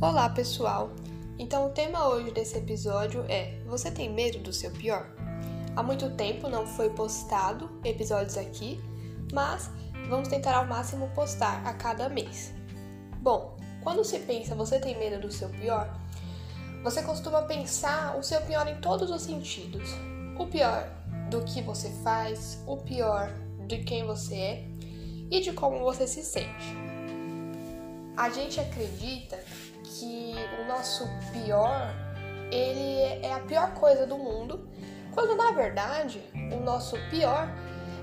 Olá, pessoal! Então, o tema hoje desse episódio é: Você tem medo do seu pior? Há muito tempo não foi postado episódios aqui, mas vamos tentar ao máximo postar a cada mês. Bom, quando se pensa você tem medo do seu pior, você costuma pensar o seu pior em todos os sentidos. O pior do que você faz, o pior de quem você é e de como você se sente. A gente acredita que o nosso pior, ele é a pior coisa do mundo, quando na verdade o nosso pior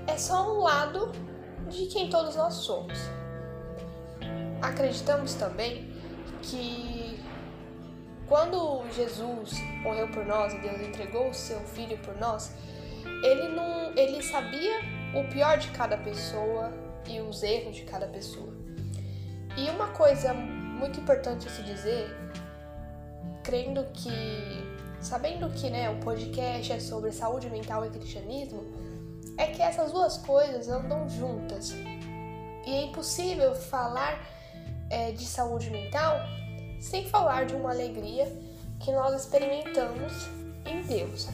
é só um lado de quem todos nós somos. Acreditamos também que quando Jesus morreu por nós e Deus entregou o seu filho por nós, ele não, ele sabia o pior de cada pessoa e os erros de cada pessoa. E uma coisa muito importante se dizer, crendo que, sabendo que né, o podcast é sobre saúde mental e cristianismo, é que essas duas coisas andam juntas. E é impossível falar é, de saúde mental sem falar de uma alegria que nós experimentamos em Deus.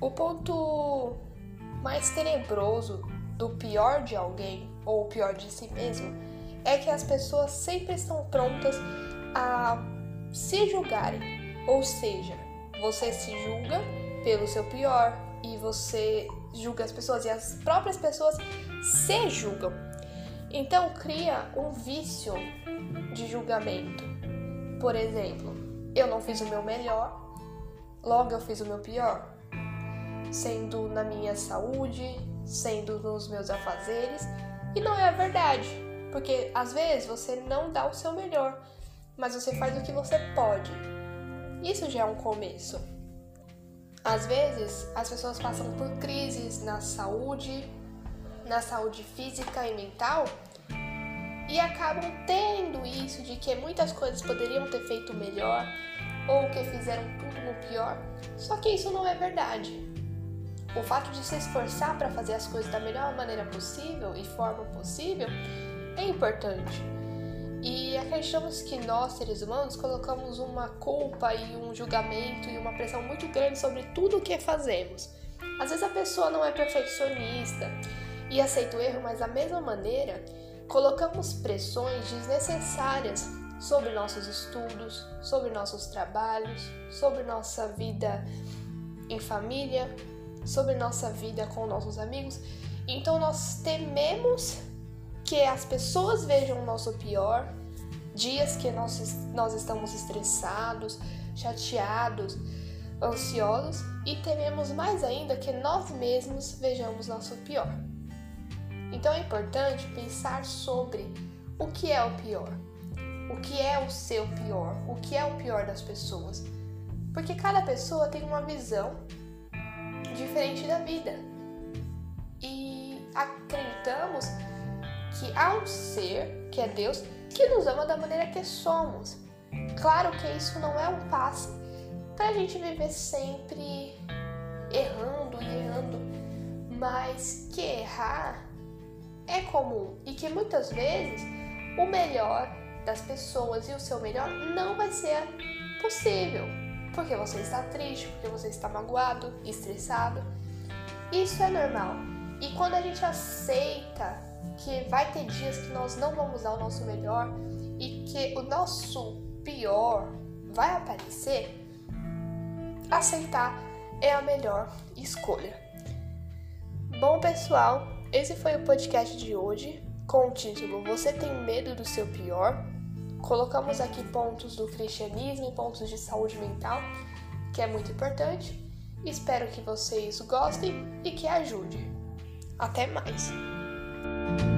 O ponto mais tenebroso do pior de alguém ou o pior de si mesmo é que as pessoas sempre estão prontas a se julgarem. Ou seja, você se julga pelo seu pior e você julga as pessoas e as próprias pessoas se julgam. Então cria um vício de julgamento. Por exemplo, eu não fiz o meu melhor, logo eu fiz o meu pior. Sendo na minha saúde, sendo nos meus afazeres, e não é a verdade. Porque às vezes você não dá o seu melhor, mas você faz o que você pode. Isso já é um começo. Às vezes as pessoas passam por crises na saúde, na saúde física e mental e acabam tendo isso de que muitas coisas poderiam ter feito melhor ou que fizeram tudo no pior. Só que isso não é verdade. O fato de se esforçar para fazer as coisas da melhor maneira possível e forma possível é importante. E acreditamos que nós, seres humanos, colocamos uma culpa e um julgamento e uma pressão muito grande sobre tudo o que fazemos. Às vezes a pessoa não é perfeccionista e aceita o erro, mas da mesma maneira colocamos pressões desnecessárias sobre nossos estudos, sobre nossos trabalhos, sobre nossa vida em família, sobre nossa vida com nossos amigos. Então nós tememos que as pessoas vejam o nosso pior, dias que nós, nós estamos estressados, chateados, ansiosos e tememos mais ainda que nós mesmos vejamos nosso pior. Então é importante pensar sobre o que é o pior, o que é o seu pior, o que é o pior das pessoas, porque cada pessoa tem uma visão diferente da vida e acreditamos que há um ser, que é Deus, que nos ama da maneira que somos. Claro que isso não é um passe para a gente viver sempre errando e errando, mas que errar é comum e que muitas vezes o melhor das pessoas e o seu melhor não vai ser possível, porque você está triste, porque você está magoado, estressado. Isso é normal. E quando a gente aceita que vai ter dias que nós não vamos dar o nosso melhor e que o nosso pior vai aparecer, aceitar é a melhor escolha. Bom, pessoal, esse foi o podcast de hoje com o título Você tem medo do seu pior? Colocamos aqui pontos do cristianismo e pontos de saúde mental, que é muito importante. Espero que vocês gostem e que ajude. Até mais! thank you